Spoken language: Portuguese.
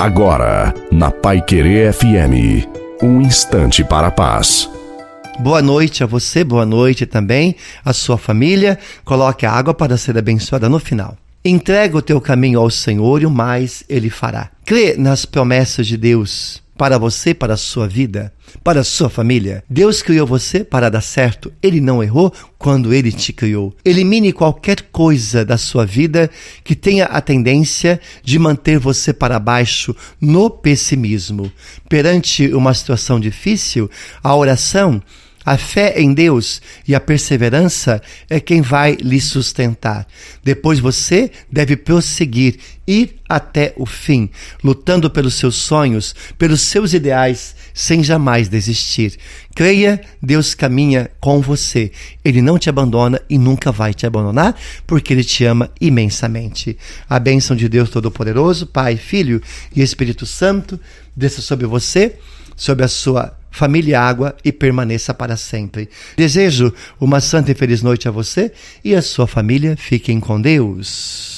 Agora, na Pai Querer FM, um instante para a paz. Boa noite a você, boa noite também à sua família. Coloque a água para ser abençoada no final. Entrega o teu caminho ao Senhor e o mais ele fará. Crê nas promessas de Deus para você, para a sua vida, para a sua família. Deus criou você para dar certo. Ele não errou quando ele te criou. Elimine qualquer coisa da sua vida que tenha a tendência de manter você para baixo no pessimismo. Perante uma situação difícil, a oração a fé em Deus e a perseverança é quem vai lhe sustentar. Depois você deve prosseguir, ir até o fim, lutando pelos seus sonhos, pelos seus ideais, sem jamais desistir. Creia, Deus caminha com você. Ele não te abandona e nunca vai te abandonar, porque ele te ama imensamente. A bênção de Deus Todo-Poderoso, Pai, Filho e Espírito Santo, desça sobre você, sobre a sua família água e permaneça para sempre. Desejo uma santa e feliz noite a você e a sua família. Fiquem com Deus.